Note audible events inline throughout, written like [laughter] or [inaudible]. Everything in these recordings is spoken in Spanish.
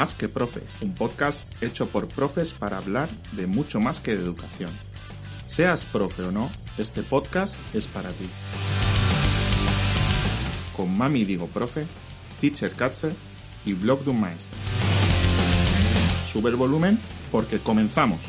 Más que Profes, un podcast hecho por profes para hablar de mucho más que de educación. Seas profe o no, este podcast es para ti. Con Mami Digo Profe, Teacher Katze y Blog de un Maestro. Sube el volumen porque comenzamos.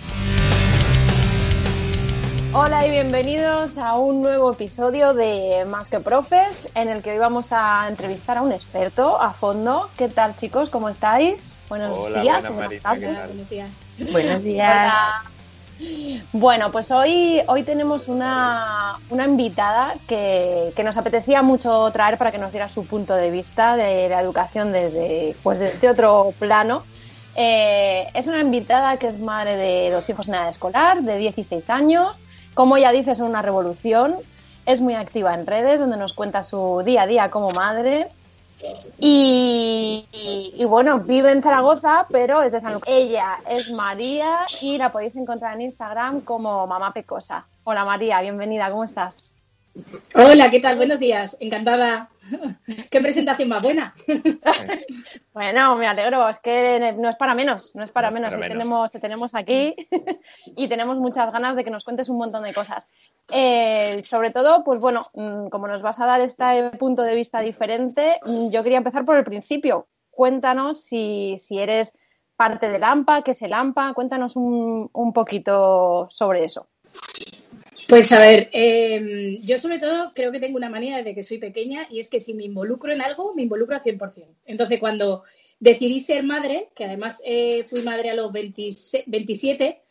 Hola y bienvenidos a un nuevo episodio de Más que Profes, en el que hoy vamos a entrevistar a un experto a fondo. ¿Qué tal, chicos? ¿Cómo estáis? Buenos Hola, días. buenas, buenas Marita, tardes. Buenos días. Buenos [laughs] días. Bueno, pues hoy, hoy tenemos una, una invitada que, que nos apetecía mucho traer para que nos diera su punto de vista de la educación desde, pues desde otro plano. Eh, es una invitada que es madre de dos hijos en edad escolar, de 16 años. Como ya dice, es una revolución. Es muy activa en redes, donde nos cuenta su día a día como madre. Y, y- bueno, vive en Zaragoza, pero es de San Lucas. Ella es María y la podéis encontrar en Instagram como Mamá Pecosa. Hola María, bienvenida, ¿cómo estás? Hola, ¿qué tal? Buenos días. Encantada. Qué presentación más buena. Bueno, me alegro, es que no es para menos, no es para No menos. para Te menos. tenemos, te tenemos aquí [laughs] y tenemos muchas ganas de que nos cuentes un montón de cosas. Eh, sobre todo, pues bueno, mm, como nos vas a dar este punto de vista diferente, mm, yo quería empezar por el principio. Cuéntanos si, si eres parte del AMPA, qué es el AMPA, cuéntanos un, un poquito sobre eso. Pues a ver, eh, yo sobre todo creo que tengo una manía desde que soy pequeña y es que si me involucro en algo, me involucro al 100%. Entonces, cuando decidí ser madre, que además eh, fui madre a los 26 27,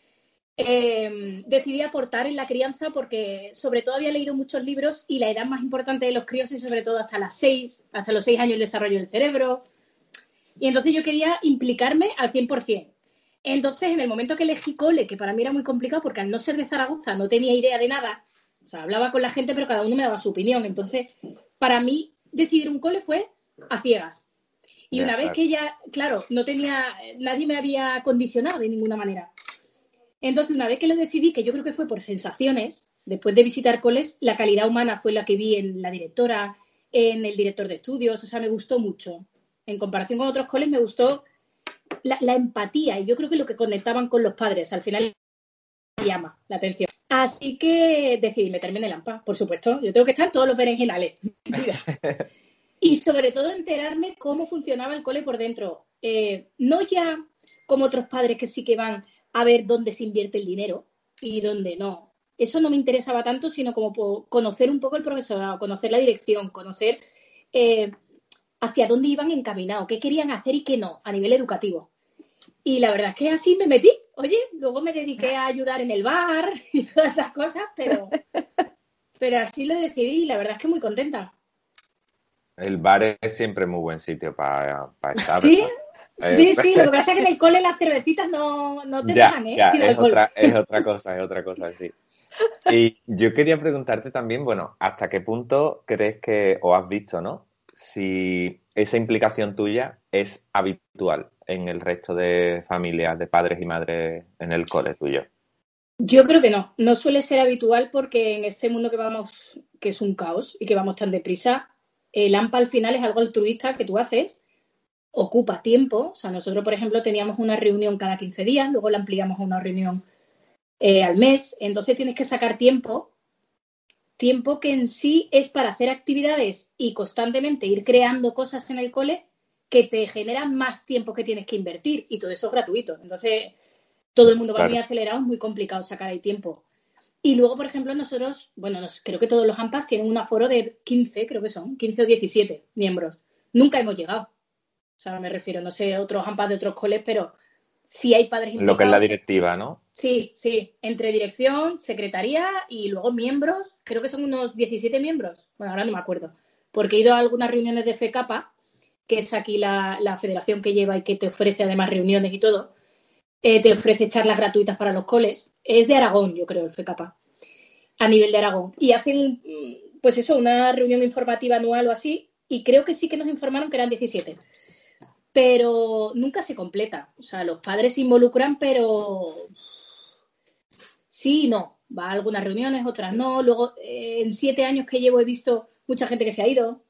eh, decidí aportar en la crianza porque sobre todo había leído muchos libros y la edad más importante de los críos es sobre todo hasta las 6, hasta los 6 años el desarrollo del cerebro. Y entonces yo quería implicarme al 100%. Entonces, en el momento que elegí cole, que para mí era muy complicado porque al no ser de Zaragoza no tenía idea de nada, o sea, hablaba con la gente, pero cada uno me daba su opinión. Entonces, para mí, decidir un cole fue a ciegas. Y una vez claro. que ya, claro, no tenía, nadie me había condicionado de ninguna manera. Entonces, una vez que lo decidí, que yo creo que fue por sensaciones, después de visitar coles, la calidad humana fue la que vi en la directora, en el director de estudios, o sea, me gustó mucho. En comparación con otros coles, me gustó la, empatía y yo creo que lo que conectaban con los padres, al final llama la atención. Así que decidí meterme en el AMPA, por supuesto. Yo tengo que estar en todos los berenjenales. [laughs] Y sobre todo enterarme cómo funcionaba el cole por dentro. Eh, no ya como otros padres que sí que van a ver dónde se invierte el dinero y dónde no. Eso no me interesaba tanto, sino como conocer un poco el profesorado, conocer la dirección, conocer eh, hacia dónde iban encaminados, qué querían hacer y qué no a nivel educativo. Y la verdad es que así me metí. Oye, luego me dediqué a ayudar en el bar [laughs] y todas esas cosas, pero, pero así lo decidí y la verdad es que muy contenta. El bar es siempre muy buen sitio para estar. Sí, ¿verdad? sí, Eh, sí. Lo que pasa es que en el cole las cervecitas no, no te ya, dejan, ¿eh? ya, otra, es otra cosa, es otra cosa, sí. Y yo quería preguntarte también, bueno, ¿hasta qué punto crees que, o has visto, ¿no? Si esa implicación tuya es habitual en el resto de familias, de padres y madres en el cole tuyo. Yo creo que no. No suele ser habitual porque en este mundo que vamos, que es un caos y que vamos tan deprisa, el AMPA al final es algo altruista que tú haces, ocupa tiempo. O sea, nosotros, por ejemplo, teníamos una reunión cada 15 días, luego la ampliamos a una reunión eh, al mes. Entonces tienes que sacar tiempo, tiempo que en sí es para hacer actividades y constantemente ir creando cosas en el cole que te generan más tiempo que tienes que invertir y todo eso es gratuito. Entonces, todo el mundo va Claro. muy acelerado, es muy complicado sacar ahí tiempo. Y luego, por ejemplo, nosotros, bueno, nos- creo que todos los AMPAs tienen un aforo de 15, creo que son, 15 o 17 miembros. Nunca hemos llegado. O sea, me refiero, no sé, otros AMPAs de otros coles, pero si hay padres Lo que es la implicados. directiva, ¿no? Sí, sí, entre dirección, secretaría y luego miembros, creo que son unos 17 miembros. Bueno, ahora no me acuerdo, porque he ido a algunas reuniones de FECAPA, que es aquí la, la federación que lleva y que te ofrece además reuniones y todo. Eh, te ofrece charlas gratuitas para los coles. Es de Aragón, yo creo, el FECAPA, a nivel de Aragón. Y hacen, pues eso, una reunión informativa anual o así, y creo que sí que nos informaron que eran 17 pero nunca se completa. O sea, los padres se involucran, pero sí y no. Va a algunas reuniones, otras no. Luego, eh, en siete años que llevo he visto mucha gente que se ha ido,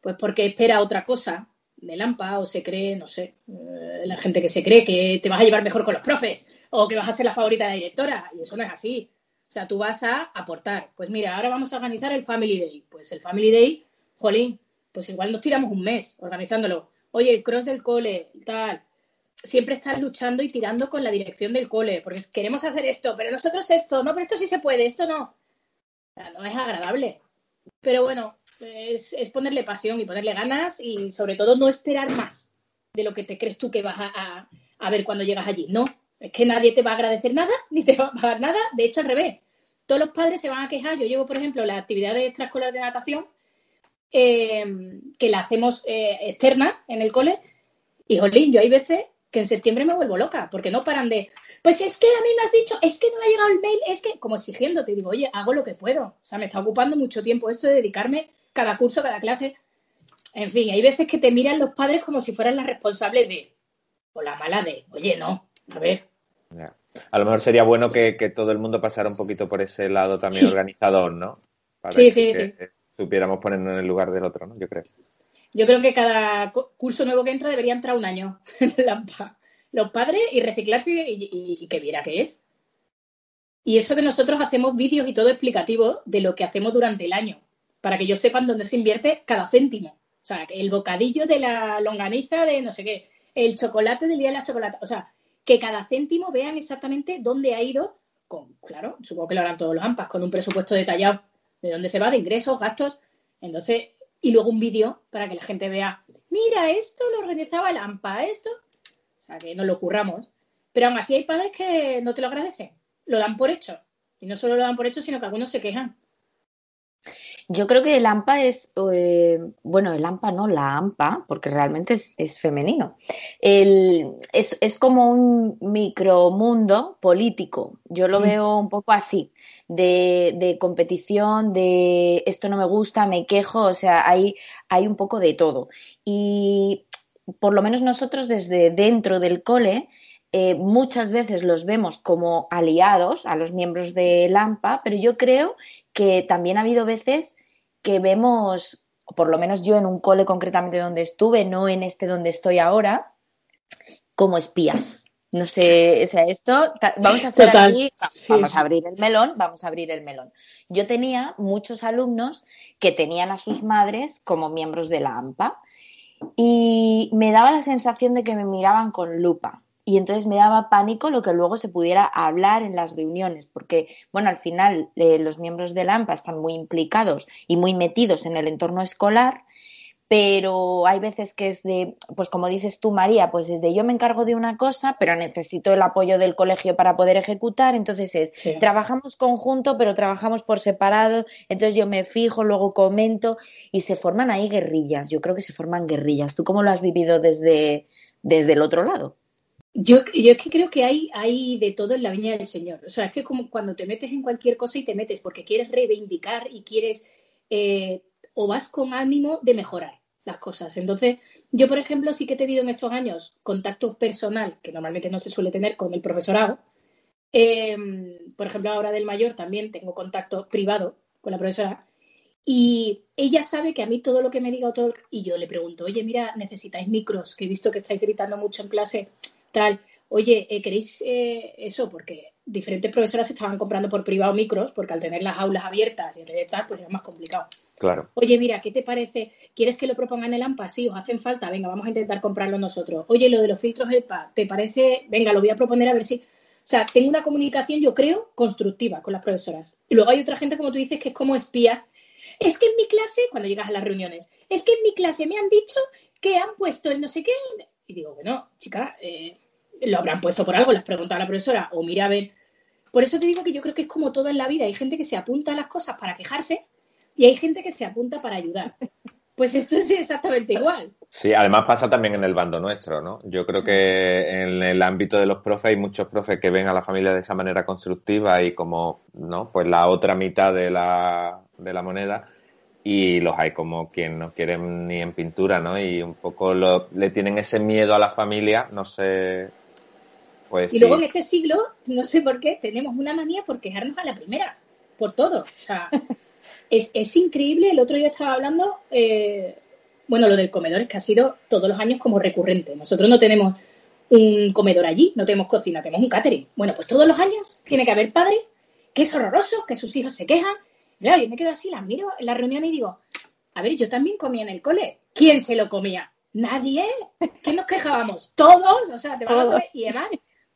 pues porque espera otra cosa. de Lampa o se cree, no sé, eh, la gente que se cree que te vas a llevar mejor con los profes o que vas a ser la favorita de la directora. Y eso no es así. O sea, tú vas a aportar. Pues mira, ahora vamos a organizar el Family Day. Pues el Family Day, jolín, pues igual nos tiramos un mes organizándolo. Oye, el cross del cole, tal. Siempre estás luchando y tirando con la dirección del cole, porque queremos hacer esto, pero nosotros esto, no, pero esto sí se puede, esto no. O sea, no es agradable. Pero bueno, es, ponerle pasión y ponerle ganas y sobre todo no esperar más de lo que te crees tú que vas a, ver cuando llegas allí. No, es que nadie te va a agradecer nada, [laughs] ni te va a pagar nada. De hecho, al revés. Todos los padres se van a quejar. Yo llevo, por ejemplo, la actividad de extraescolar de natación, eh, que la hacemos eh, externa en el cole. Y, jolín, yo hay veces que en septiembre me vuelvo loca, porque no paran de, pues es que a mí me has dicho, es que no me ha llegado el mail, es que, como exigiéndote, digo, oye, hago lo que puedo. O sea, me está ocupando mucho tiempo esto de dedicarme cada curso, cada clase. En fin, hay veces que te miran los padres como si fueran las responsables de, o la mala de, oye, no, a ver. A lo mejor sería bueno que, todo el mundo pasara un poquito por ese lado también organizador, ¿no? Para sí, sí, sí. Supiéramos ponernos en el lugar del otro, ¿no? Yo creo. Yo creo que cada curso nuevo que entra debería entrar un año [laughs] los padres y reciclarse y, y que viera qué es. Y eso que nosotros hacemos vídeos y todo explicativo de lo que hacemos durante el año para que ellos sepan dónde se invierte cada céntimo. O sea, el bocadillo de la longaniza de no sé qué, el chocolate del día de la chocolate. O sea, que cada céntimo vean exactamente dónde ha ido, con, claro, supongo que lo harán todos los AMPAs, con un presupuesto detallado de dónde se va, de ingresos, gastos. Entonces, y luego un vídeo para que la gente vea, mira, esto lo organizaba el AMPA, esto. O sea, que no lo curramos. Pero aún así hay padres que no te lo agradecen, lo dan por hecho. Y no solo lo dan por hecho, sino que algunos se quejan. Yo creo que el AMPA es, eh, bueno, el AMPA no, la AMPA, porque realmente es, femenino. es, como un micromundo político. Yo lo mm. veo un poco así, de, de, competición, de esto no me gusta, me quejo, o sea, hay, hay un poco de todo. Y por lo menos nosotros desde dentro del cole, eh, muchas veces los vemos como aliados a los miembros de AMPA, pero yo creo que también ha habido veces que vemos, por lo menos yo en un cole concretamente donde estuve, no en este donde estoy ahora, como espías. No sé, o sea, esto, vamos a hacer aquí, vamos a abrir el melón, vamos a abrir el melón. Yo tenía muchos alumnos que tenían a sus madres como miembros de la AMPA y me daba la sensación de que me miraban con lupa y entonces me daba pánico lo que luego se pudiera hablar en las reuniones, porque, bueno, al final eh, los miembros del AMPA están muy implicados y muy metidos en el entorno escolar, pero hay veces que es de, pues como dices tú, María, pues desde yo me encargo de una cosa, pero necesito el apoyo del colegio para poder ejecutar, entonces es, trabajamos conjunto, pero trabajamos por separado, entonces yo me fijo, luego comento y se forman ahí guerrillas, yo creo que se forman guerrillas. ¿Tú cómo lo has vivido desde, desde el otro lado? Yo, es que creo que hay, hay de todo en la viña del Señor. O sea, es que como cuando te metes en cualquier cosa y te metes porque quieres reivindicar y quieres eh, o vas con ánimo de mejorar las cosas. Entonces, yo, por ejemplo, sí que he tenido en estos años contacto personal, que normalmente no se suele tener con el profesorado. Em, por ejemplo, ahora del mayor también tengo contacto privado con la profesora. Y ella sabe que a mí todo lo que me diga otro, y yo le pregunto, oye, mira, necesitáis micros, que he visto que estáis gritando mucho en clase tal, oye, eh, ¿queréis eh, eso? Porque diferentes profesoras estaban comprando por privado micros, porque al tener las aulas abiertas y tal, pues era más complicado. Claro. Oye, mira, ¿qué te parece? ¿Quieres que lo propongan en el AMPA? Sí, os hacen falta, venga, vamos a intentar comprarlo nosotros. Oye, lo de los filtros EPA, ¿te parece? Venga, lo voy a proponer a ver si... O sea, tengo una comunicación, yo creo, constructiva con las profesoras. Y luego hay otra gente, como tú dices, que es como espía. Es que en mi clase, cuando llegas a las reuniones, es que en mi clase me han dicho que han puesto el no sé qué. Y digo, bueno, chica, eh, lo habrán puesto por algo, las preguntas a la profesora, o mira a ver. Por eso te digo que yo creo que es como todo en la vida. Hay gente que se apunta a las cosas para quejarse y hay gente que se apunta para ayudar. Pues esto es exactamente igual. Sí, además pasa también en el bando nuestro, ¿no? Yo creo que en el ámbito de los profes hay muchos profes que ven a la familia de esa manera constructiva y como, ¿no? Pues la otra mitad de la, de la moneda y los hay como quien no quieren ni en pintura, ¿no? Y un poco le tienen ese miedo a la familia, no sé. Pues y luego en este siglo, no sé por qué, tenemos una manía por quejarnos a la primera, por todo. O sea, [laughs] es, es increíble. El otro día estaba hablando, eh, bueno, lo del comedor es que ha sido todos los años como recurrente. Nosotros no tenemos un comedor allí, no tenemos cocina, tenemos un catering. Bueno, pues todos los años tiene que haber padres que es horroroso, que sus hijos se quejan. Claro, yo me quedo así, las miro en la reunión y digo, a ver, yo también comía en el cole. ¿Quién se lo comía? Nadie. ¿Quién nos quejábamos? Todos. O sea, te van a comer. Y además,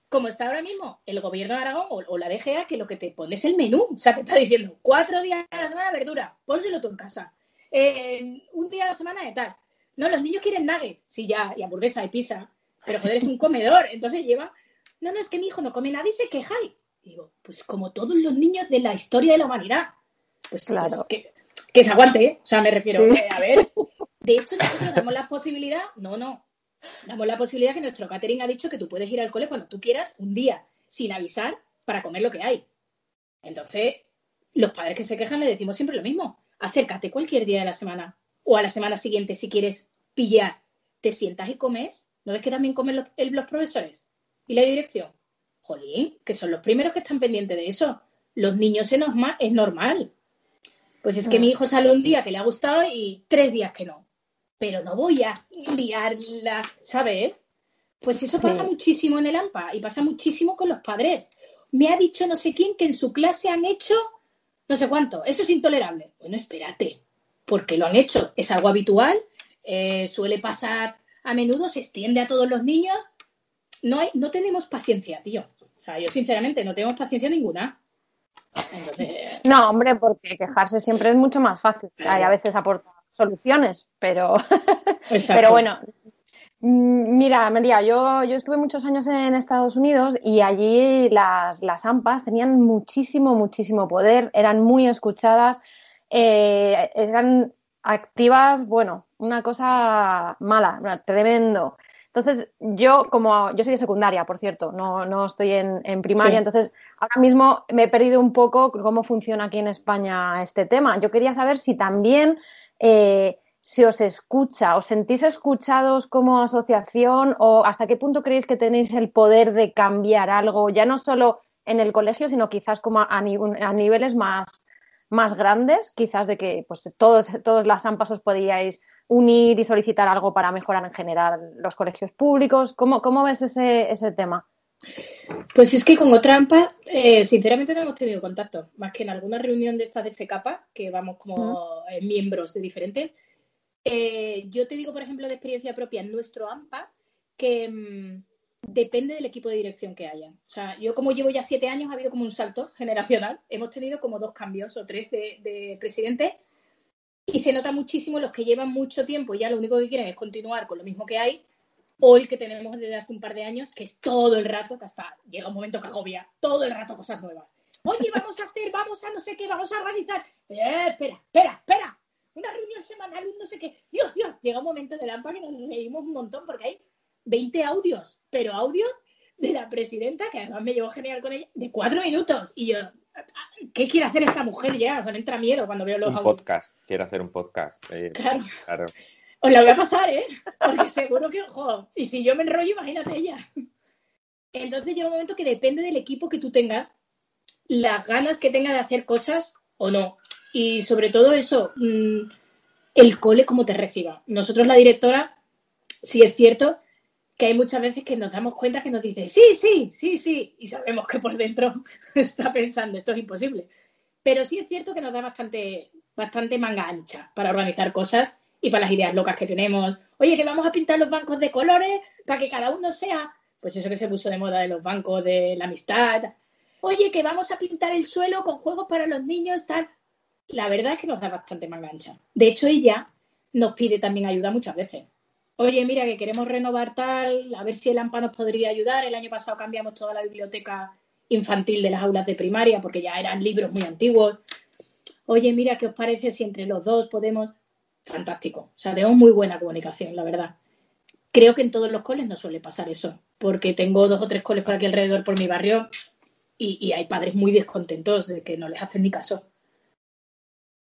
como está ahora mismo el gobierno de Aragón o, la DGA, que lo que te pone es el menú. O sea, te está diciendo cuatro días a la semana verdura, pónselo tú en casa. Eh, un día a la semana de tal. No, los niños quieren nuggets. Sí, ya, y hamburguesa y pizza. Pero joder, es un comedor. Entonces lleva. No, no, es que mi hijo no come nada y se queja. Y digo, pues como todos los niños de la historia de la humanidad. Pues, pues claro. que, que, se aguante, ¿eh? O sea, me refiero, a ver. De hecho, nosotros damos la posibilidad. No, no, damos la posibilidad que nuestro catering ha dicho que tú puedes ir al cole cuando tú quieras, un día, sin avisar, para comer lo que hay. Entonces, los padres que se quejan le decimos siempre lo mismo. Acércate cualquier día de la semana o a la semana siguiente si quieres pillar. Te sientas y comes. ¿No ves que también comen los, profesores y la dirección? Jolín, que son los primeros que están pendientes de eso. Los niños es normal. Es normal. Pues es que mm. mi hijo sale un día que le ha gustado y tres días que no pero no voy a liarla, ¿sabes? Pues eso pasa muchísimo en el AMPA y pasa muchísimo con los padres. Me ha dicho no sé quién que en su clase han hecho no sé cuánto. Eso es intolerable. Bueno, espérate, porque lo han hecho. Es algo habitual, eh, suele pasar a menudo, se extiende a todos los niños. No, hay, no tenemos paciencia, tío. O sea, yo sinceramente no tengo paciencia ninguna. No, hombre, porque quejarse siempre es mucho más fácil. Hay a veces aporta soluciones, pero, [laughs] pero bueno. Mm, mira, María, yo, yo estuve muchos años en Estados Unidos y allí las, las AMPAs tenían muchísimo, muchísimo poder, eran muy escuchadas, eh, eran activas, bueno, una cosa mala, tremendo. Entonces, yo como yo soy de secundaria, por cierto, no, no estoy en, en primaria, entonces ahora mismo me he perdido un poco cómo funciona aquí en España este tema. Yo quería saber si también eh, si os escucha, os sentís escuchados como asociación o hasta qué punto creéis que tenéis el poder de cambiar algo, ya no solo en el colegio, sino quizás como a, niveles más, más grandes, quizás de que pues, todos, las AMPAs os podíais unir y solicitar algo para mejorar en general los colegios públicos. ¿Cómo, cómo ves ese, ese tema? Pues es que con otra AMPA, eh, sinceramente no hemos tenido contacto, más que en alguna reunión de estas de FECAPA, que vamos como eh, miembros de diferentes. Eh, yo te digo, por ejemplo, de experiencia propia en nuestro AMPA, que mm, depende del equipo de dirección que haya. O sea, yo como llevo ya siete años, ha habido como un salto [laughs] generacional. Hemos tenido como dos cambios o tres de, de presidente y se nota muchísimo los que llevan mucho tiempo y ya lo único que quieren es continuar con lo mismo que hay o el que tenemos desde hace un par de años, que es todo el rato, que hasta llega un momento que agobia, todo el rato cosas nuevas. Oye, vamos a hacer, vamos a no sé qué, vamos a organizar. Eh, espera, espera, espera. Una reunión semanal, un no sé qué. Dios, Dios, llega un momento de lámpara que nos reímos un montón porque hay 20 audios, pero audios de la presidenta, que además me llevó genial con ella, de cuatro minutos. Y yo, ¿qué quiere hacer esta mujer ya? O sea, me entra miedo cuando veo los un podcast, quiere hacer un podcast. Eh, claro. claro. Os la voy a pasar, ¿eh? Porque seguro que, ojo, y si yo me enrollo, imagínate ella. Entonces llega un momento que depende del equipo que tú tengas, las ganas que tenga de hacer cosas o no. Y sobre todo eso, mm, el cole cómo te reciba. Nosotros, la directora, sí es cierto que hay muchas veces que nos damos cuenta que nos dice, sí, sí, sí, sí, y sabemos que por dentro [laughs] está pensando, esto es imposible. Pero sí es cierto que nos da bastante, bastante manga ancha para organizar cosas y para las ideas locas que tenemos. Oye, que vamos a pintar los bancos de colores para que cada uno sea, pues eso que se puso de moda de los bancos de la amistad. Oye, que vamos a pintar el suelo con juegos para los niños, tal. La verdad es que nos da bastante más gancha. De hecho, ella nos pide también ayuda muchas veces. Oye, mira, que queremos renovar tal, a ver si el AMPA nos podría ayudar. El año pasado cambiamos toda la biblioteca infantil de las aulas de primaria porque ya eran libros muy antiguos. Oye, mira, ¿qué os parece si entre los dos podemos? Fantástico. O sea, tengo muy buena comunicación, la verdad. Creo que en todos los coles no suele pasar eso, porque tengo dos o tres coles por aquí alrededor por mi barrio y, hay padres muy descontentos de que no les hacen ni caso.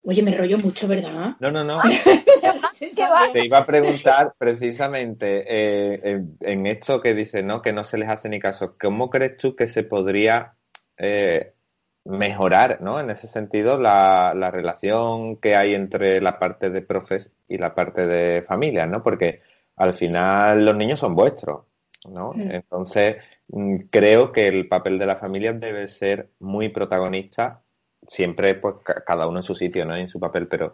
Oye, me rollo mucho, ¿verdad? No, no, no. [laughs] [laughs] Te iba a preguntar precisamente eh, en, esto que dice, ¿no? Que no se les hace ni caso. ¿Cómo crees tú que se podría eh, mejorar, ¿no? En ese sentido, la, la, relación que hay entre la parte de profes y la parte de familias, ¿no? Porque al final los niños son vuestros, ¿no? Mm. Entonces, mm, creo que el papel de la familia debe ser muy protagonista, siempre, pues, cada uno en su sitio, ¿no? En su papel, pero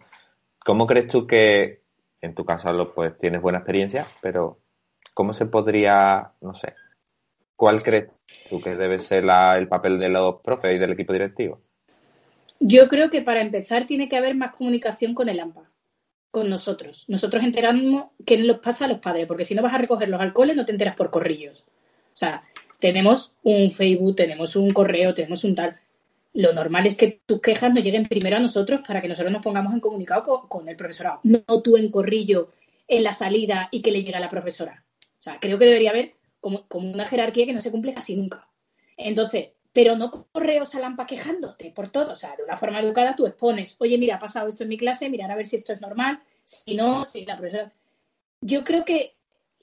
¿cómo crees tú que, en tu caso, pues, tienes buena experiencia, pero ¿cómo se podría, no sé, ¿Cuál crees tú que debe ser el papel de los profes y del equipo directivo? Yo creo que para empezar tiene que haber más comunicación con el AMPA, con nosotros. Nosotros enteramos qué nos pasa a los padres, porque si no vas a recoger los alcoholes no te enteras por corrillos. O sea, tenemos un Facebook, tenemos un correo, tenemos un tal. Lo normal es que tus quejas nos lleguen primero a nosotros para que nosotros nos pongamos en comunicado con, el profesorado. No tú en corrillo en la salida y que le llegue a la profesora. O sea, creo que debería haber como, una jerarquía que no se cumple casi nunca. Entonces, pero no correos a lampa quejándote por todo. O sea, de una forma educada tú expones, oye, mira, ha pasado esto en mi clase, mirar a ver si esto es normal, si no, si la profesora. Yo creo que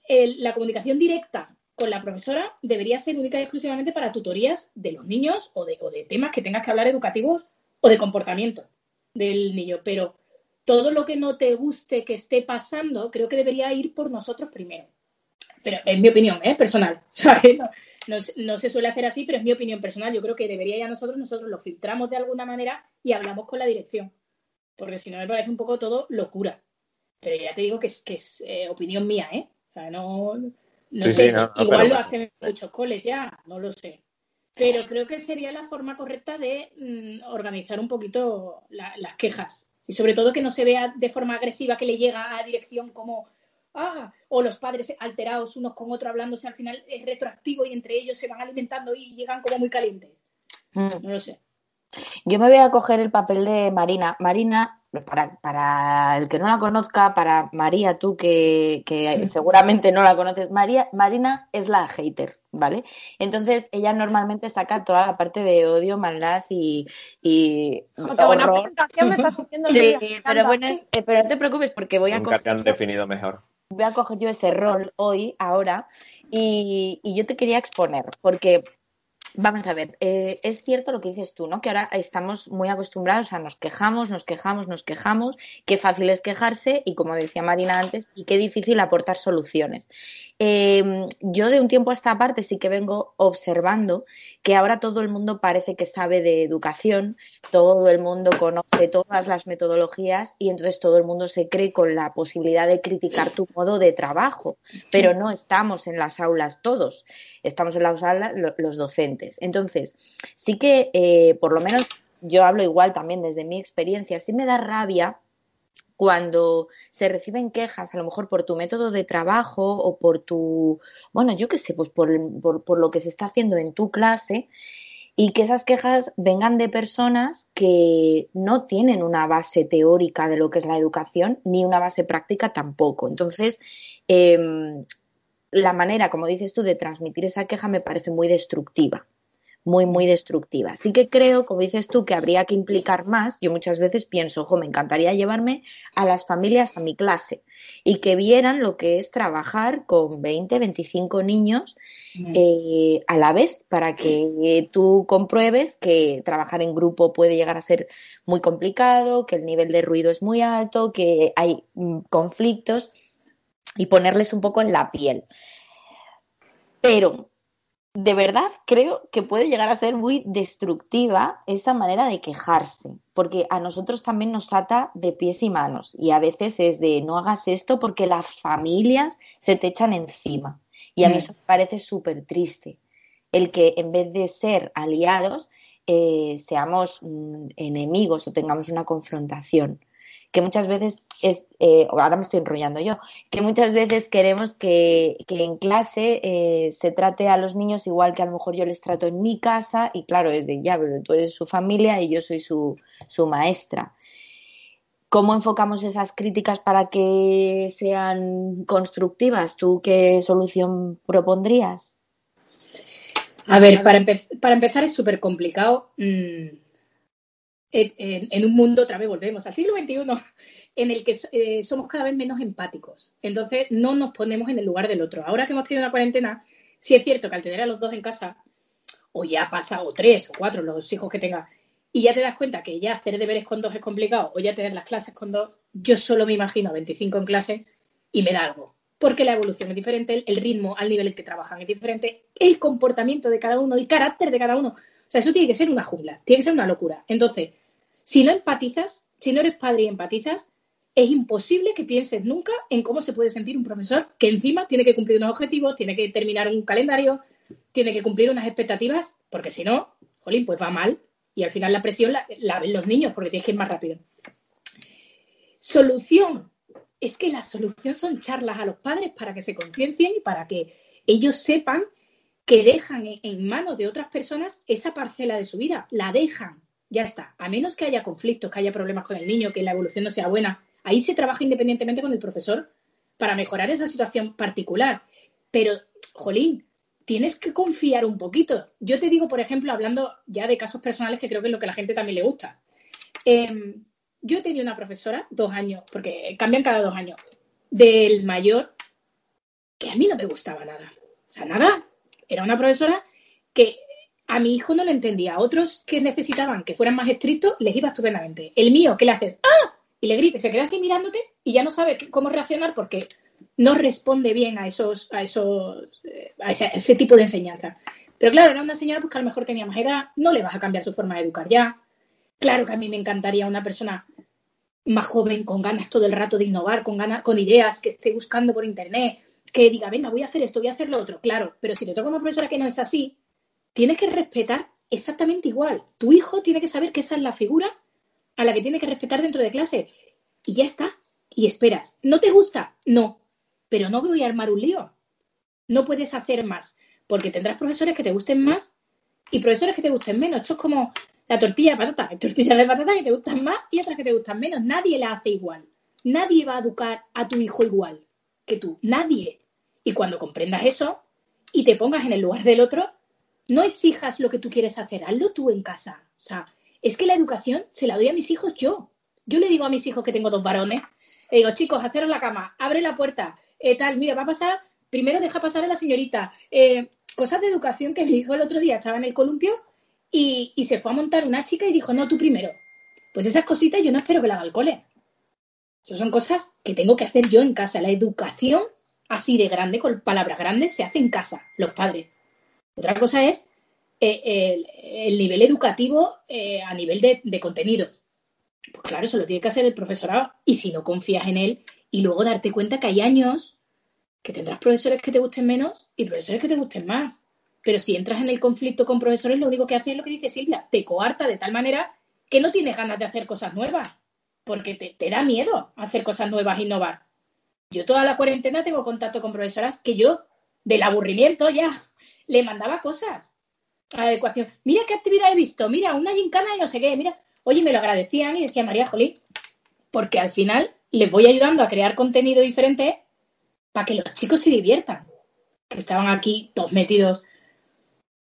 la comunicación directa con la profesora debería ser única y exclusivamente para tutorías de los niños o de, o de temas que tengas que hablar educativos o de comportamiento del niño. Pero todo lo que no te guste que esté pasando, creo que debería ir por nosotros primero pero es mi opinión, ¿eh? personal. [laughs] no, se suele hacer así, pero es mi opinión personal. Yo creo que debería ya nosotros, nosotros lo filtramos de alguna manera y hablamos con la dirección. Porque si no me parece un poco todo locura. Pero ya te digo que es, que es eh, opinión mía, ¿eh? O sea, no, no sé, igual lo hacen muchos coles ya, no lo sé. Pero creo que sería la forma correcta de mm, organizar un poquito las quejas. Y sobre todo que no se vea de forma agresiva que le llega a dirección como ah, o los padres alterados unos con otros hablándose al final es retroactivo y entre ellos se van alimentando y llegan como muy calientes. Mm. No lo sé. Yo me voy a coger el papel de Marina. Marina, para, para el que no la conozca, para María, tú que, [laughs] seguramente no la conoces, María, Marina es la hater, ¿vale? Entonces ella normalmente saca toda la parte de odio, maldad y. y qué buena presentación me estás [laughs] haciendo. Sí, pero bueno, eh, pero no te preocupes porque voy a Nunca te han definido mejor voy a coger yo ese rol hoy, ahora, y, y yo te quería exponer, porque Vamos a ver, eh, es cierto lo que dices tú, ¿no? Que ahora estamos muy acostumbrados a nos quejamos, nos quejamos, nos quejamos, qué fácil es quejarse y como decía Marina antes, y qué difícil aportar soluciones. Eh, yo de un tiempo a esta parte sí que vengo observando que ahora todo el mundo parece que sabe de educación, todo el mundo conoce todas las metodologías y entonces todo el mundo se cree con la posibilidad de criticar tu modo de trabajo, pero no estamos en las aulas todos, estamos en las aulas los docentes. Entonces, sí que, eh, por lo menos, yo hablo igual también desde mi experiencia, sí me da rabia cuando se reciben quejas, a lo mejor por tu método de trabajo o por tu, bueno, yo qué sé, pues por, por, lo que se está haciendo en tu clase y que esas quejas vengan de personas que no tienen una base teórica de lo que es la educación ni una base práctica tampoco. Entonces, em, la manera, como dices tú, de transmitir esa queja me parece muy destructiva muy, muy destructiva. Así que creo, como dices tú, que habría que implicar más. Yo muchas veces pienso, ojo, me encantaría llevarme a las familias a mi clase y que vieran lo que es trabajar con 20, 25 niños eh, a la vez para que tú compruebes que trabajar en grupo puede llegar a ser muy complicado, que el nivel de ruido es muy alto, que hay mm, conflictos y ponerles un poco en la piel. Pero de verdad creo que puede llegar a ser muy destructiva esa manera de quejarse, porque a nosotros también nos ata de pies y manos y a veces es de no hagas esto porque las familias se te echan encima. Y a mí mm. eso me parece súper triste, el que en vez de ser aliados eh, seamos mm, enemigos o tengamos una confrontación que muchas veces es, eh, ahora me estoy enrollando yo, que muchas veces queremos que, en clase eh, se trate a los niños igual que a lo mejor yo les trato en mi casa y claro, es de ya, pero tú eres su familia y yo soy su, su maestra. ¿Cómo enfocamos esas críticas para que sean constructivas? ¿Tú qué solución propondrías? A ver, para, para empezar es súper complicado. Mm, en, un mundo, otra vez volvemos al siglo XXI, en el que eh, somos cada vez menos empáticos. Entonces, no nos ponemos en el lugar del otro. Ahora que hemos tenido una cuarentena, sí es cierto que al tener a los dos en casa, o ya pasa, o tres, o cuatro, los hijos que tenga, y ya te das cuenta que ya hacer deberes con dos es complicado o ya tener las clases con dos, yo solo me imagino a 25 en clase y me da algo. Porque la evolución es diferente, el ritmo al nivel en que trabajan es diferente, el comportamiento de cada uno, el carácter de cada uno. O sea, eso tiene que ser una jungla, tiene que ser una locura. Entonces, si no empatizas, si no eres padre y empatizas, es imposible que pienses nunca en cómo se puede sentir un profesor que encima tiene que cumplir unos objetivos, tiene que terminar un calendario, tiene que cumplir unas expectativas, porque si no, jolín, pues va mal y al final la presión la, ven los niños porque tienes que ir más rápido. Solución. Es que la solución son charlas a los padres para que se conciencien y para que ellos sepan que dejan en manos de otras personas esa parcela de su vida. La dejan. Ya está. A menos que haya conflictos, que haya problemas con el niño, que la evolución no sea buena. Ahí se trabaja independientemente con el profesor para mejorar esa situación particular. Pero, jolín, tienes que confiar un poquito. Yo te digo, por ejemplo, hablando ya de casos personales, que creo que es lo que a la gente también le gusta. Em, yo tenía una profesora, dos años, porque cambian cada dos años, del mayor, que a mí no me gustaba nada. O sea, nada. Era una profesora que a mi hijo no le entendía. A otros que necesitaban que fueran más estrictos, les iba estupendamente. El mío, ¿qué le haces? ¡Ah! Y le grite, se queda así mirándote y ya no sabe cómo reaccionar porque no responde bien a esos, a esos, eh, a ese, tipo de enseñanza. Pero claro, era una señora pues, que a lo mejor tenía más edad, no le vas a cambiar su forma de educar ya. Claro que a mí me encantaría una persona más joven, con ganas todo el rato de innovar, con ganas, con ideas, que esté buscando por internet, que diga, venga, voy a hacer esto, voy a hacer lo otro. Claro, pero si te toca una profesora que no es así, tienes que respetar exactamente igual. Tu hijo tiene que saber que esa es la figura a la que tiene que respetar dentro de clase. Y ya está. Y esperas. ¿No te gusta? No pero no voy a armar un lío. No puedes hacer más, porque tendrás profesores que te gusten más y profesores que te gusten menos. Esto es como la tortilla de patata. Hay tortillas de patata que te gustan más y otras que te gustan menos. Nadie la hace igual. Nadie va a educar a tu hijo igual que tú. Nadie. Y cuando comprendas eso y te pongas en el lugar del otro, no exijas lo que tú quieres hacer, hazlo tú en casa. O sea, es que la educación se la doy a mis hijos yo. Yo le digo a mis hijos que tengo dos varones, le digo, chicos, haceros la cama, abre la puerta, eh, tal, mira, va a pasar, primero deja pasar a la señorita. Eh, cosas de educación que me dijo el otro día, estaba en el columpio y, se fue a montar una chica y dijo, no, tú primero. Pues esas cositas yo no espero que la haga el cole. Esas son cosas que tengo que hacer yo en casa. La educación así de grande, con palabras grandes, se hace en casa, los padres. Otra cosa es eh, el, nivel educativo a nivel de, de contenido. Pues claro, eso lo tiene que hacer el profesorado y si no confías en él y luego darte cuenta que hay años que tendrás profesores que te gusten menos y profesores que te gusten más. Pero si entras en el conflicto con profesores, lo único que hace es lo que dice Silvia, te coarta de tal manera que no tienes ganas de hacer cosas nuevas, porque te, da miedo hacer cosas nuevas, innovar. Yo toda la cuarentena tengo contacto con profesoras que yo, del aburrimiento ya, le mandaba cosas a la adecuación. Mira qué actividad he visto, mira, una gincana y no sé qué, mira. Oye, me lo agradecían y decía María Jolín, porque al final les voy ayudando a crear contenido diferente para que los chicos se diviertan, que estaban aquí todos metidos.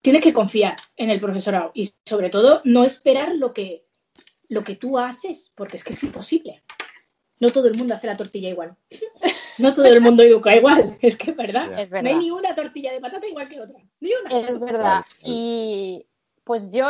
Tienes que confiar en el profesorado y sobre todo no esperar lo que, lo que tú haces, porque es que es imposible. No todo el mundo hace la tortilla igual. [laughs] No todo el mundo educa igual. [laughs] Es que es verdad. Es verdad. No hay ni una tortilla de patata igual que otra. Ni una. Es verdad. Y pues yo,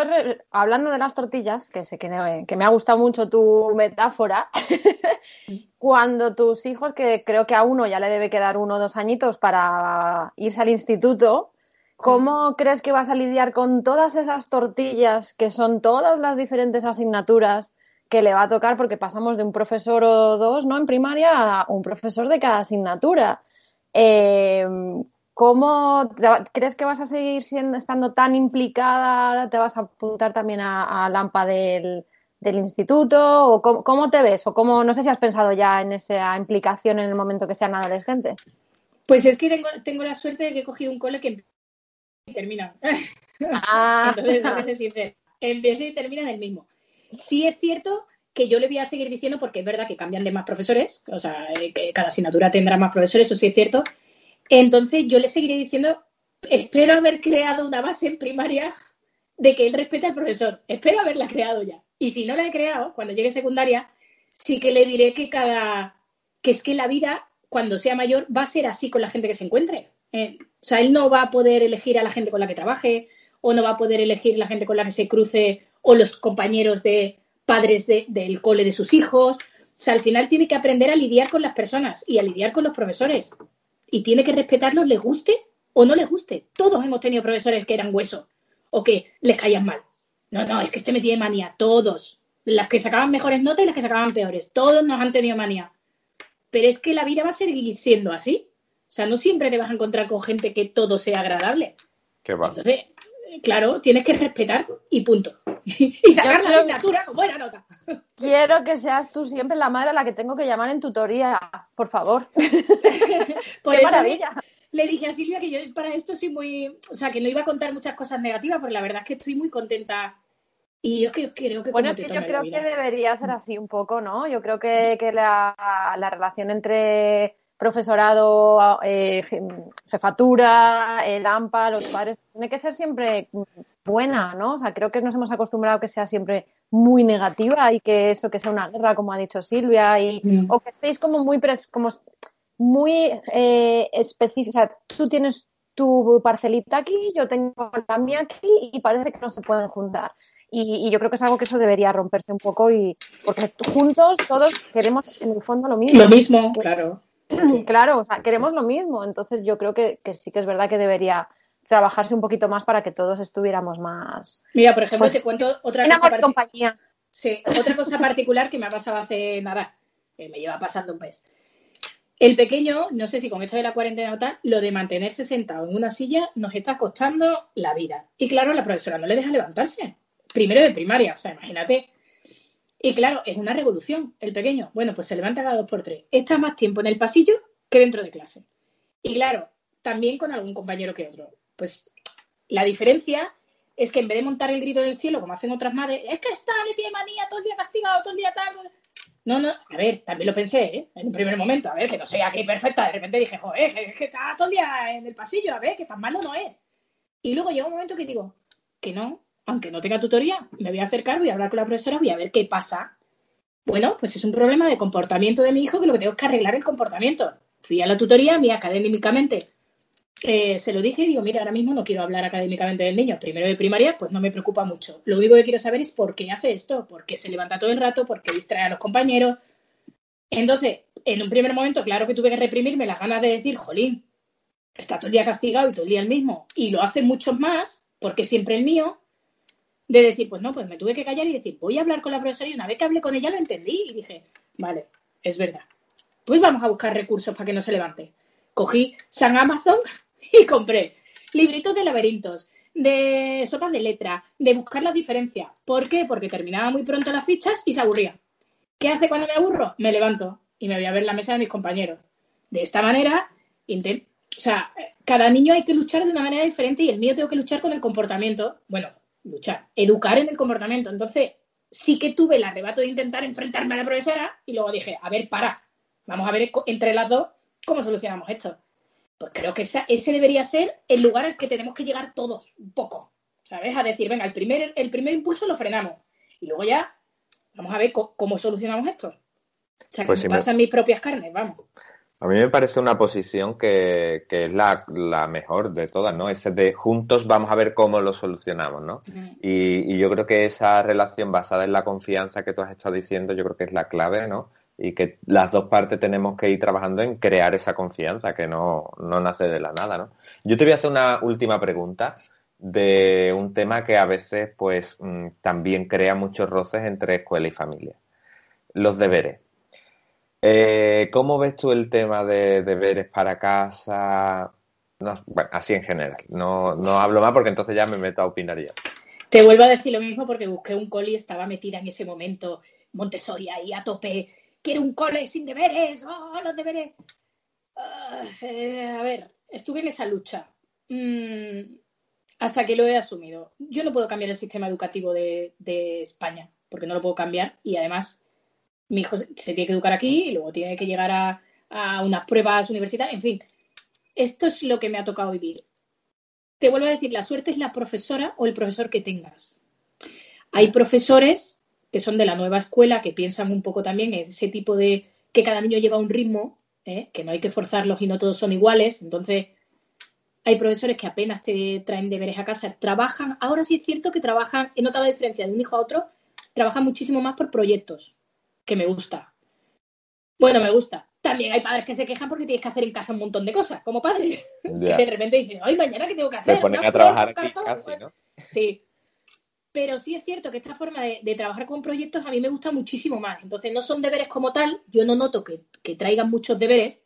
hablando de las tortillas, que sé que, me ha gustado mucho tu metáfora, [laughs] cuando tus hijos, que creo que a uno ya le debe quedar uno o dos añitos para irse al instituto, ¿cómo crees que vas a lidiar con todas esas tortillas, que son todas las diferentes asignaturas que le va a tocar? Porque pasamos de un profesor o dos, ¿no? En primaria a un profesor de cada asignatura. Eh, ¿Cómo crees que vas a seguir siendo, estando tan implicada? ¿Te vas a apuntar también a, la AMPA del, instituto? ¿O cómo, te ves? ¿O cómo, no sé si has pensado ya en esa implicación en el momento que sean adolescentes? Pues es que tengo, tengo la suerte de que he cogido un cole que termina. [laughs] Ah. Entonces, no sé si empieza y termina en el mismo. Sí es cierto que yo le voy a seguir diciendo, porque es verdad que cambian de más profesores, o sea, eh, que cada asignatura tendrá más profesores, eso sí es cierto, entonces yo le seguiré diciendo, espero haber creado una base en primaria de que él respete al profesor. Espero haberla creado ya. Y si no la he creado, cuando llegue secundaria, sí que le diré que cada, que es que la vida, cuando sea mayor, va a ser así con la gente que se encuentre. Eh, o sea, él no va a poder elegir a la gente con la que trabaje, o no va a poder elegir la gente con la que se cruce, o los compañeros de padres del cole de sus hijos. O sea, al final tiene que aprender a lidiar con las personas y a lidiar con los profesores. Y tiene que respetarlos, les guste o no les guste. Todos hemos tenido profesores que eran hueso o que les caían mal. No, no, es que este me tiene manía. Todos. Las que sacaban mejores notas y las que sacaban peores. Todos nos han tenido manía. Pero es que la vida va a seguir siendo así. O sea, no siempre te vas a encontrar con gente que todo sea agradable. ¿Qué va? Entonces, claro, tienes que respetar y punto. [laughs] y sacar la asignatura con buena nota. [laughs] Quiero que seas tú siempre la madre a la que tengo que llamar en tutoría, por favor. [laughs] Por Qué maravilla. Le dije a Silvia que yo para esto soy muy, o sea, que no iba a contar muchas cosas negativas, porque la verdad es que estoy muy contenta. Y yo creo que... Bueno, es que yo creo que debería ser así un poco, ¿no? Yo creo que, que la, la relación entre profesorado, eh, jefatura, el AMPA, los padres, tiene que ser siempre buena, ¿no? O sea, creo que nos hemos acostumbrado a que sea siempre muy negativa y que eso, que sea una guerra, como ha dicho Silvia, y, mm. o que estéis como muy, como muy eh, específica. O sea, tú tienes tu parcelita aquí, yo tengo la mía aquí y parece que no se pueden juntar. Y, y, yo creo que es algo que eso debería romperse un poco y porque juntos todos queremos en el fondo lo mismo. Lo mismo, claro. Claro, o sea, queremos lo mismo. Entonces yo creo que, sí que es verdad que debería trabajarse un poquito más para que todos estuviéramos más. Mira, por ejemplo, te pues, cuento otra cosa. compañía. Sí, otra cosa particular que me ha pasado hace nada, me lleva pasando un mes. El pequeño, no sé si con esto de la cuarentena o tal, lo de mantenerse sentado en una silla nos está costando la vida. Y claro, la profesora no le deja levantarse. Primero de primaria, o sea, imagínate y claro, es una revolución el pequeño. Bueno, pues se levanta cada dos por tres. Está más tiempo en el pasillo que dentro de clase. Y claro, también con algún compañero que otro. Pues la diferencia es que en vez de montar el grito del cielo, como hacen otras madres, es que está, le tiene manía, todo el día castigado, todo el día tal. No, no, a ver, también lo pensé, ¿eh? En un primer momento, a ver, que no soy aquí perfecta. De repente dije, joder, es que está todo el día en el pasillo, a ver, que tan malo no es. Y luego llega un momento que digo, que no, aunque no tenga tutoría, me voy a acercar, voy a hablar con la profesora, voy a ver qué pasa. Bueno, pues es un problema de comportamiento de mi hijo que lo que tengo es que arreglar el comportamiento. Fui a la tutoría, mi académicamente eh, se lo dije y digo, mira, ahora mismo no quiero hablar académicamente del niño. Primero de primaria, pues no me preocupa mucho. Lo único que quiero saber es por qué hace esto, por qué se levanta todo el rato, por qué distrae a los compañeros. Entonces, en un primer momento, claro que tuve que reprimirme las ganas de decir, jolín, está todo el día castigado y todo el día el mismo. Y lo hace muchos más, porque siempre el mío de decir, pues no, pues me tuve que callar y decir, voy a hablar con la profesora y una vez que hablé con ella lo entendí y dije, vale, es verdad. Pues vamos a buscar recursos para que no se levante. Cogí San Amazon [laughs] y compré libritos de laberintos, de sopas de letra, de buscar las diferencias. ¿Por qué? Porque terminaba muy pronto las fichas y se aburría. ¿Qué hace cuando me aburro? Me levanto y me voy a ver la mesa de mis compañeros. De esta manera, o sea, cada niño hay que luchar de una manera diferente y el mío tengo que luchar con el comportamiento. Bueno, luchar, educar en el comportamiento. Entonces, sí que tuve el arrebato de intentar enfrentarme a la profesora y luego dije, a ver, para, vamos a ver entre las dos cómo solucionamos esto. Pues creo que ese debería ser el lugar al que tenemos que llegar todos, un poco, ¿sabes? A decir, venga, el primer, el primer impulso lo frenamos y luego ya vamos a ver cómo, solucionamos esto. O sea, que pues me pasan mis propias carnes, vamos. A mí me parece una posición que, es la, mejor de todas, ¿no? Ese de juntos vamos a ver cómo lo solucionamos, ¿no? y, yo creo que esa relación basada en la confianza que tú has estado diciendo, yo creo que es la clave, ¿no? Y que las dos partes tenemos que ir trabajando en crear esa confianza que no, no nace de la nada, ¿no? Yo te voy a hacer una última pregunta de un tema que a veces, pues, mm, también crea muchos roces entre escuela y familia. Los deberes. Eh, ¿Cómo ves tú el tema de deberes para casa? bueno, así en general. No, no hablo más porque entonces ya me meto a opinar yo. Te vuelvo a decir lo mismo porque busqué un cole y estaba metida en ese momento Montessori ahí a tope. Quiero un cole sin deberes, oh, los deberes. Ah, eh, a ver, estuve en esa lucha mm, hasta que lo he asumido. Yo no puedo cambiar el sistema educativo de España porque no lo puedo cambiar y además mi hijo se, tiene que educar aquí y luego tiene que llegar a, unas pruebas universitarias, en fin. Esto es lo que me ha tocado vivir. Te vuelvo a decir, la suerte es la profesora o el profesor que tengas. Hay profesores que son de la nueva escuela, que piensan un poco también en ese tipo de que cada niño lleva un ritmo, ¿eh? que no hay que forzarlos y no todos son iguales. Entonces, hay profesores que apenas te traen deberes a casa, trabajan, ahora sí es cierto que trabajan, he notado la diferencia de un hijo a otro, trabajan muchísimo más por proyectos, que me gusta. Bueno, me gusta. También hay padres que se quejan porque tienes que hacer en casa un montón de cosas, como padre. [laughs] Que de repente dicen, ay, mañana qué tengo que hacer. Se ponen a trabajar aquí casi, ¿no? Sí. Pero sí es cierto que esta forma de, trabajar con proyectos a mí me gusta muchísimo más. Entonces, no son deberes como tal, yo no noto que, traigan muchos deberes,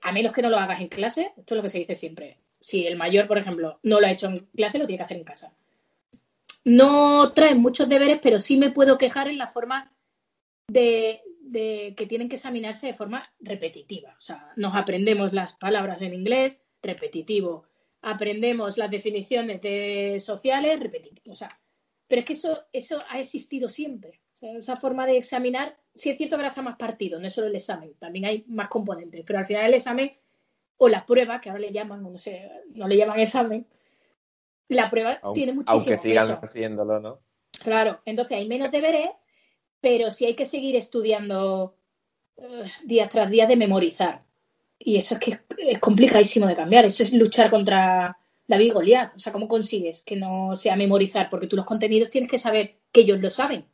a menos que no lo hagas en clase, esto es lo que se dice siempre. Si el mayor, por ejemplo, no lo ha hecho en clase, lo tiene que hacer en casa. No traen muchos deberes, pero sí me puedo quejar en la forma de, de que tienen que examinarse de forma repetitiva. O sea, nos aprendemos las palabras en inglés, repetitivo. Aprendemos las definiciones de sociales, repetitivo. O sea, pero es que eso, eso ha existido siempre. O sea, esa forma de examinar, sí es cierto que ahora está más partido, no es solo el examen, también hay más componentes, pero al final el examen o la prueba, que ahora le llaman, no sé, no le llaman examen, la prueba tiene muchísimo Aunque sigan haciéndolo, ¿no? Claro, entonces hay menos deberes pero sí hay que seguir estudiando uh, día tras día de memorizar. Y eso es que es, complicadísimo de cambiar. Eso es luchar contra David y Goliat. O sea, ¿cómo consigues que no sea memorizar? Porque tú los contenidos tienes que saber que ellos lo saben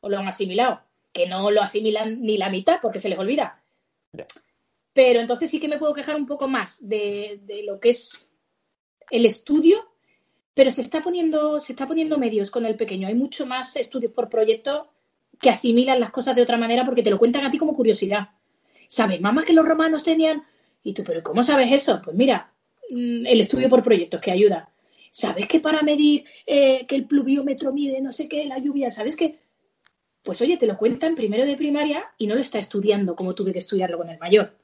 o lo han asimilado. Que no lo asimilan ni la mitad porque se les olvida. Pero entonces sí que me puedo quejar un poco más de, de lo que es el estudio pero se está poniendo se está poniendo medios con el pequeño hay mucho más estudios por proyecto que asimilan las cosas de otra manera porque te lo cuentan a ti como curiosidad. ¿Sabes, mamá, que los romanos tenían? Y tú, pero ¿cómo sabes eso? Pues mira, mm, el estudio por proyectos que ayuda. ¿Sabes que para medir eh, que el pluviómetro mide no sé qué, la lluvia, ¿sabes qué? Pues oye, te lo cuentan primero de primaria y no lo está estudiando como tuve que estudiarlo con el mayor.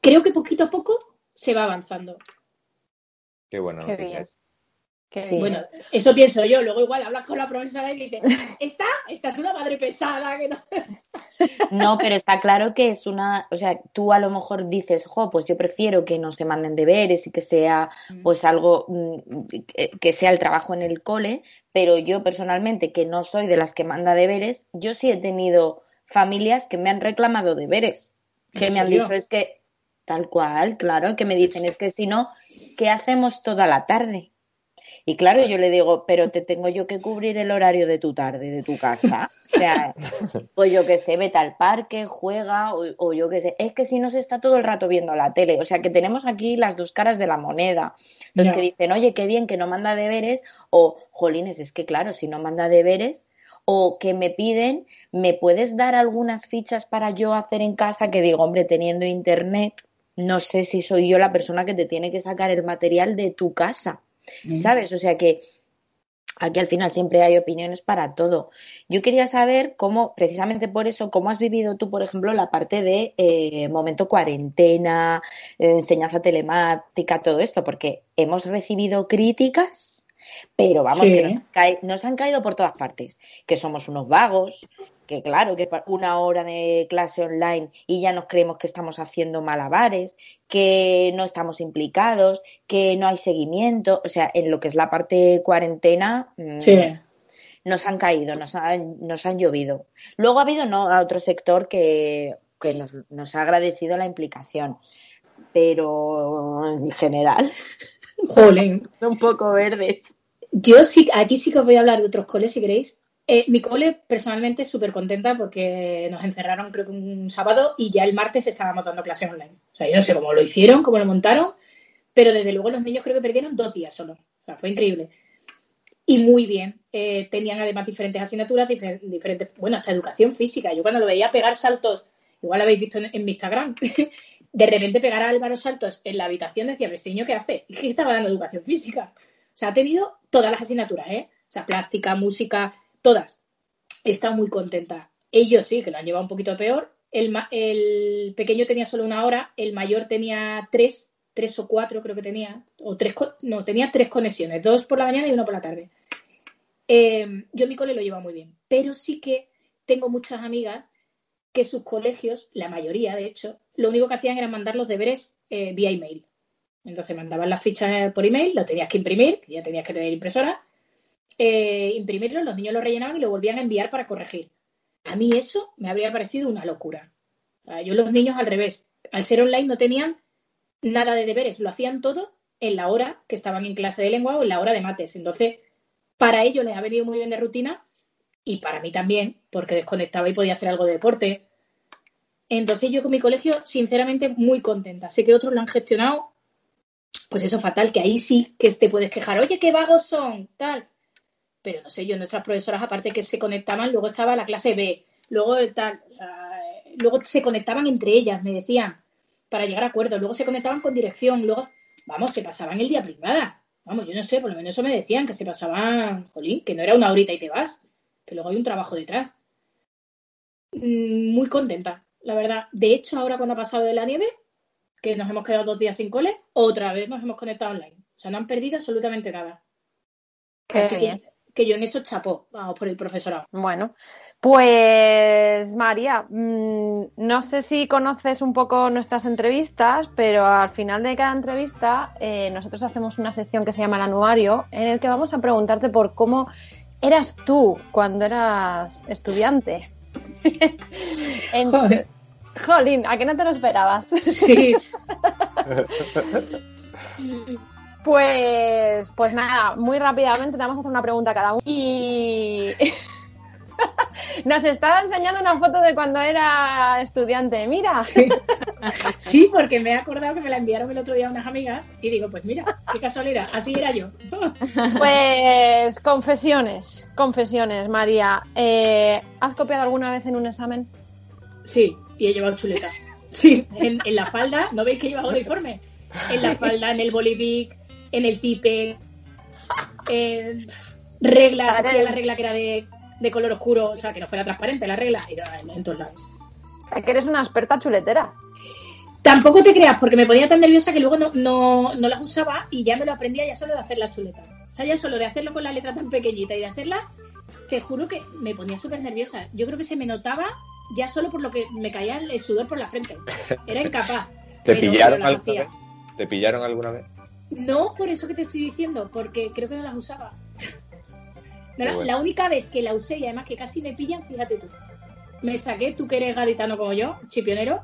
Creo que poquito a poco se va avanzando. Qué bueno. Qué bueno, eso pienso yo. Luego igual hablas con la profesora y dices, esta, esta es una madre pesada. Que no... [laughs] no, pero está claro que es una, o sea, tú a lo mejor dices, jo, pues yo prefiero que no se manden deberes y que sea mm. pues algo, mm, que sea el trabajo en el cole, pero yo personalmente, que no soy de las que manda deberes, yo sí he tenido familias que me han reclamado deberes, que me han dicho, es que tal cual, claro, que me dicen, es que si no, ¿qué hacemos toda la tarde? Y claro, yo le digo, pero te tengo yo que cubrir el horario de tu tarde, de tu casa. O sea, [laughs] pues yo que sé, vete al parque, juega, o, yo que sé. Es que si no se está todo el rato viendo la tele. O sea, que tenemos aquí las dos caras de la moneda. Los que dicen, oye, qué bien que no manda deberes, o, jolines, es que claro, si no manda deberes, o que me piden, ¿me puedes dar algunas fichas para yo hacer en casa? Que digo, hombre, teniendo internet, no sé si soy yo la persona que te tiene que sacar el material de tu casa. ¿Sabes? O sea que aquí al final siempre hay opiniones para todo. Yo quería saber cómo, precisamente por eso, cómo has vivido tú, por ejemplo, la parte de eh, momento cuarentena, enseñanza telemática, todo esto, porque hemos recibido críticas, pero vamos, que nos han caído por todas partes, que somos unos vagos, que claro, que una hora de clase online y ya nos creemos que estamos haciendo malabares, que no estamos implicados, que no hay seguimiento, o sea, en lo que es la parte cuarentena, mm, nos han caído, nos han, nos han llovido. Luego ha habido ¿no? a otro sector que, nos, nos ha agradecido la implicación, pero en general, [laughs] Jolín. son un poco verdes. Yo sí, aquí sí que os voy a hablar de otros coles si queréis, eh, mi cole, personalmente, súper contenta porque nos encerraron, creo que un sábado, y ya el martes estábamos dando clases online. O sea, yo no sé cómo lo hicieron, cómo lo montaron, pero desde luego los niños creo que perdieron dos días solo. O sea, fue increíble. Y muy bien. Eh, tenían además diferentes asignaturas, diferentes, bueno, hasta educación física. Yo cuando lo veía pegar saltos, igual lo habéis visto en, mi Instagram, [laughs] de repente pegar a Álvaro saltos en la habitación, decía, este niño qué hace? Y que estaba dando educación física. O sea, ha tenido todas las asignaturas, ¿eh? O sea, plástica, música, todas. Está muy contenta. Ellos sí, que lo han llevado un poquito peor. El, el, pequeño tenía solo una hora, el mayor tenía tres, tres o cuatro creo que tenía, o tres, no, tenía tres conexiones, dos por la mañana y uno por la tarde. Eh, yo mi cole lo lleva muy bien, pero sí que tengo muchas amigas que sus colegios, la mayoría de hecho, lo único que hacían era mandar los deberes eh, vía email. Entonces mandaban las fichas por email, lo tenías que imprimir, ya tenías que tener impresora, eh, imprimirlo, los niños lo rellenaban y lo volvían a enviar para corregir. A mí eso me habría parecido una locura. Yo los niños al revés, al ser online no tenían nada de deberes, lo hacían todo en la hora que estaban en clase de lengua o en la hora de mates. Entonces, para ellos les ha venido muy bien de rutina y para mí también, porque desconectaba y podía hacer algo de deporte. Entonces yo con mi colegio, sinceramente, muy contenta. Sé que otros lo han gestionado, pues eso fatal, que ahí sí que te puedes quejar, oye, qué vagos son, tal. Pero no sé, yo, nuestras profesoras, aparte que se conectaban, luego estaba la clase B, luego tal, o sea, luego se conectaban entre ellas, me decían, para llegar a acuerdos, luego se conectaban con dirección, luego, vamos, se pasaban el día privada. Vamos, yo no sé, por lo menos eso me decían, que se pasaban, jolín, que no era una horita y te vas, que luego hay un trabajo detrás. Mm, muy contenta, la verdad. De hecho, ahora cuando ha pasado de la nieve, que nos hemos quedado dos días sin cole, otra vez nos hemos conectado online. O sea, no han perdido absolutamente nada. Así que, que, yo en eso chapó, vamos, por el profesorado. Bueno, pues María, mm, no sé si conoces un poco nuestras entrevistas, pero al final de cada entrevista eh, nosotros hacemos una sección que se llama el anuario, en el que vamos a preguntarte por cómo eras tú cuando eras estudiante. [laughs] Joder. Jolín, ¿a qué no te lo esperabas? Sí. [laughs] pues, pues nada, muy rápidamente te vamos a hacer una pregunta a cada uno. Y [laughs] nos estaba enseñando una foto de cuando era estudiante. Mira. [laughs] Sí. porque me he acordado que me la enviaron el otro día unas amigas y digo, pues mira, qué casualidad, así era yo. [laughs] Pues confesiones, confesiones, María. Eh, ¿Has copiado alguna vez en un examen? Sí, y he llevado chuleta. Sí, en, la falda, ¿no veis que he llevado uniforme? En la falda, en el bolivic, en el tipe, en regla, la regla que era de de color oscuro, o sea, que no fuera transparente la regla, y en, todos lados. Es que eres una experta chuletera. Tampoco te creas, porque me ponía tan nerviosa que luego no, no, no, las usaba y ya me lo aprendía ya solo de hacer la chuleta. O sea, ya solo de hacerlo con la letra tan pequeñita y de hacerla, te juro que me ponía súper nerviosa. Yo creo que se me notaba ya solo por lo que me caía el sudor por la frente. Era incapaz. [laughs] ¿Te pillaron alguna vez? ¿Te pillaron alguna vez? No, por eso que te estoy diciendo, porque creo que no las usaba. [laughs] La única vez que la usé y además que casi me pillan, fíjate tú. Me saqué, tú que eres gaditano como yo, chipionero,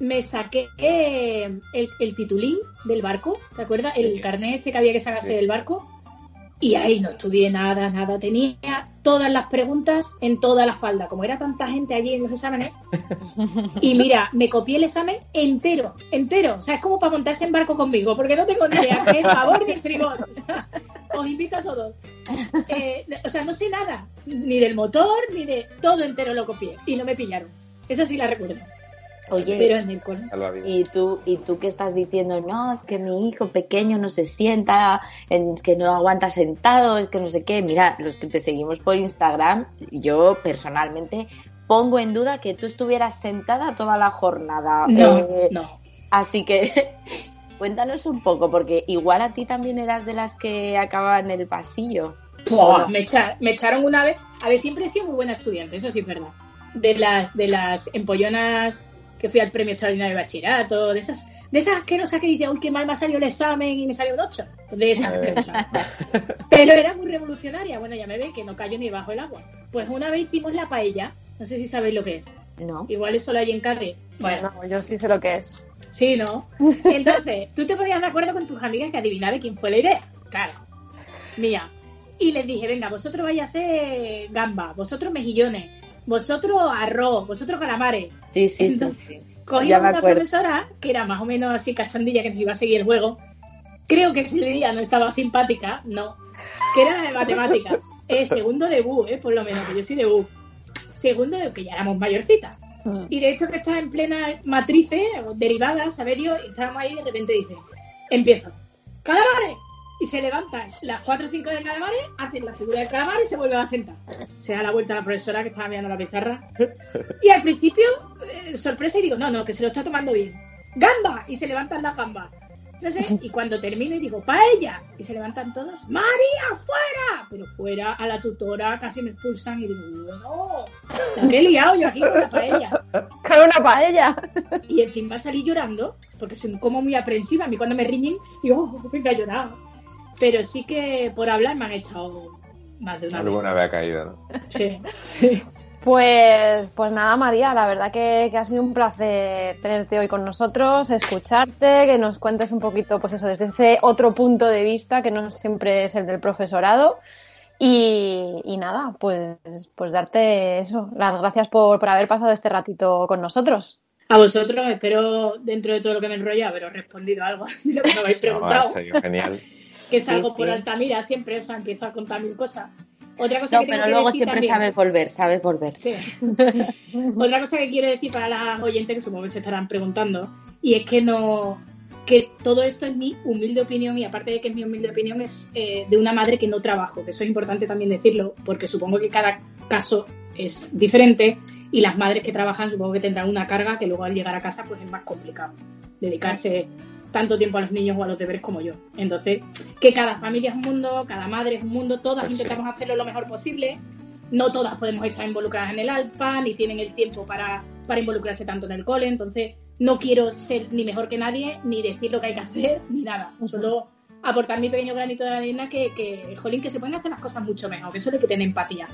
me saqué el, el titulín del barco, ¿te acuerdas? El carnet este que había que sacarse del barco. Y ahí no estudié nada, nada. Tenía todas las preguntas en toda la falda. Como era tanta gente allí en los exámenes. [laughs] Y mira, me copié el examen entero, entero. O sea, es como para montarse en barco conmigo, porque no tengo ni idea [laughs] qué favor ni frigor. os invito a todos. Eh, o sea, no sé nada, ni del motor, ni de todo entero lo copié. Y no me pillaron. Esa sí la recuerdo. Oye, pero en el y tú, y tú que estás diciendo, no, es que mi hijo pequeño no se sienta, es que no aguanta sentado, es que no sé qué. Mira, los que te seguimos por Instagram, yo personalmente pongo en duda que tú estuvieras sentada toda la jornada. No, eh, no. Así que [laughs] cuéntanos un poco, porque igual a ti también eras de las que acababan en el pasillo. me, me echaron una vez. A ver, siempre he sido muy buena estudiante, eso sí es verdad. De las, de las empollonas que fui al premio extraordinario de bachillerato, de esas, de esas asquerosas que dice, uy, qué mal me ha salido el examen y me salió un 8. De esas [laughs] Pero era muy revolucionaria. Bueno, ya me ve que no cayó ni bajo el agua. Pues una vez hicimos la paella, no sé si sabéis lo que es. No. Igual eso lo hay en Cádiz. Bueno, yo sí sé lo que es. Sí, ¿no? [laughs] Entonces, tú te ponías de acuerdo con tus amigas que adivinar quién fue la idea. Claro. Mía. Y les dije, venga, vosotros vais a ser gamba, vosotros mejillones, vosotros arroz, vosotros calamares. Sí, sí, sí. Cogimos una profesora que era más o menos así cachondilla que nos iba a seguir el juego. Creo que día no estaba simpática, no. Que era de matemáticas. [laughs] Eh, segundo de Bu, eh, por lo menos, que yo soy de Bu. Segundo de que ya éramos mayorcitas. Mm. Y de hecho que está en plena matrices, derivadas, sabe Dios, y estábamos ahí y de repente dice, empiezo. ¡Calamares! Y se levantan las cuatro o cinco de calamares, hacen la figura del calamar y se vuelven a sentar. Se da la vuelta a la profesora que estaba mirando la pizarra. Y al principio, eh, sorpresa, y digo, no, no, que se lo está tomando bien. ¡Gamba! Y se levantan las gambas. No sé, y cuando termino y digo, ¡paella! Y se levantan todos, ¡María, fuera! Pero fuera a la tutora casi me expulsan y digo, no, ¿qué he liado yo aquí con la paella? Con una paella. Y encima salí llorando, porque soy como muy aprensiva. A mí cuando me riñen, digo, oh, venga a llorar pero sí que por hablar me han echado más de una Alguna vez ha caído, ¿no? Sí, sí. Pues, pues nada, María, la verdad que, ha sido un placer tenerte hoy con nosotros, escucharte, que nos cuentes un poquito, pues eso, desde ese otro punto de vista que no siempre es el del profesorado. Y, nada, pues, pues darte eso, las gracias por, por haber pasado este ratito con nosotros. A vosotros, espero, dentro de todo lo que me enrolla, haberos respondido algo de [laughs] lo que me habéis preguntado. genial. Que salgo por Altamira siempre, o sea, empiezo a contar mil cosas. Otra cosa que pero luego siempre sabes volver, sabes volver. Sí. [laughs] Otra cosa que quiero decir para las oyentes que supongo que se estarán preguntando, y es que no que todo esto es mi humilde opinión y aparte de que es mi humilde opinión es eh, de una madre que no trabajo, que eso es importante también decirlo, porque supongo que cada caso es diferente y las madres que trabajan supongo que tendrán una carga que luego al llegar a casa pues es más complicado dedicarse tanto tiempo a los niños o a los deberes como yo. Entonces, que cada familia es un mundo, cada madre es un mundo, todas pues intentamos hacerlo lo mejor posible. No todas podemos estar involucradas en el ALPA, ni tienen el tiempo para, para involucrarse tanto en el cole. Entonces, no quiero ser ni mejor que nadie, ni decir lo que hay que hacer, [laughs] ni nada. Solo aportar mi pequeño granito de arena que, que, jolín, que se pueden hacer las cosas mucho mejor, que eso es que tener empatía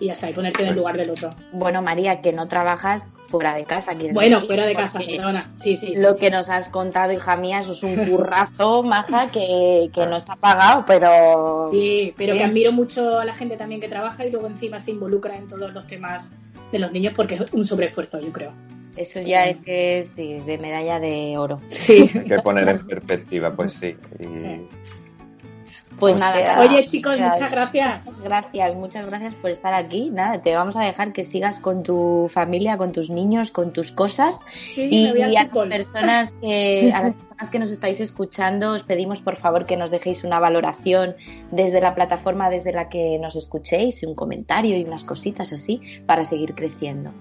y ya está, y ponerte en el lugar del otro. Bueno, María, que no trabajas fuera de casa. Bueno, fuera de casa, perdona. Sí, sí, lo que nos has contado, hija mía, eso es un [laughs] currazo, maja, que, que no está pagado, pero... Sí, pero que admiro mucho a la gente también que trabaja y luego encima se involucra en todos los temas de los niños porque es un sobreesfuerzo, yo creo. Eso ya es que es de medalla de oro. Sí. Hay que poner en [laughs] perspectiva, pues sí. Y... Pues nada. Oye, chicos, muchas gracias. Gracias, muchas gracias por estar aquí. Nada, te vamos a dejar que sigas con tu familia, con tus niños, con tus cosas. y, a, las personas que [laughs] a las personas que nos estáis escuchando, os pedimos por favor que nos dejéis una valoración desde la plataforma desde la que nos escuchéis, un comentario y unas cositas así para seguir creciendo.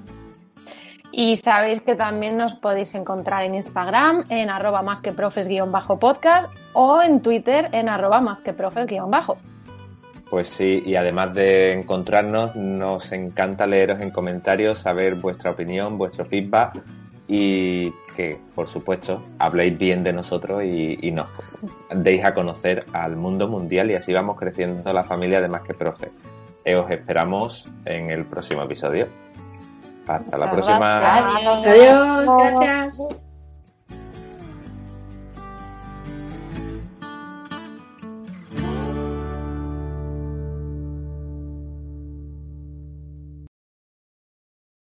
Y sabéis que también nos podéis encontrar en Instagram en arroba más que profes guion bajo podcast o en Twitter en arroba más que profes guion bajo. Pues sí, y además de encontrarnos, nos encanta leeros en comentarios, saber vuestra opinión, vuestro feedback y que, por supuesto, habléis bien de nosotros y, y nos deis a conocer al mundo mundial y así vamos creciendo la familia de Más que Profes. Os esperamos en el próximo episodio. Hasta la próxima. Adiós, gracias.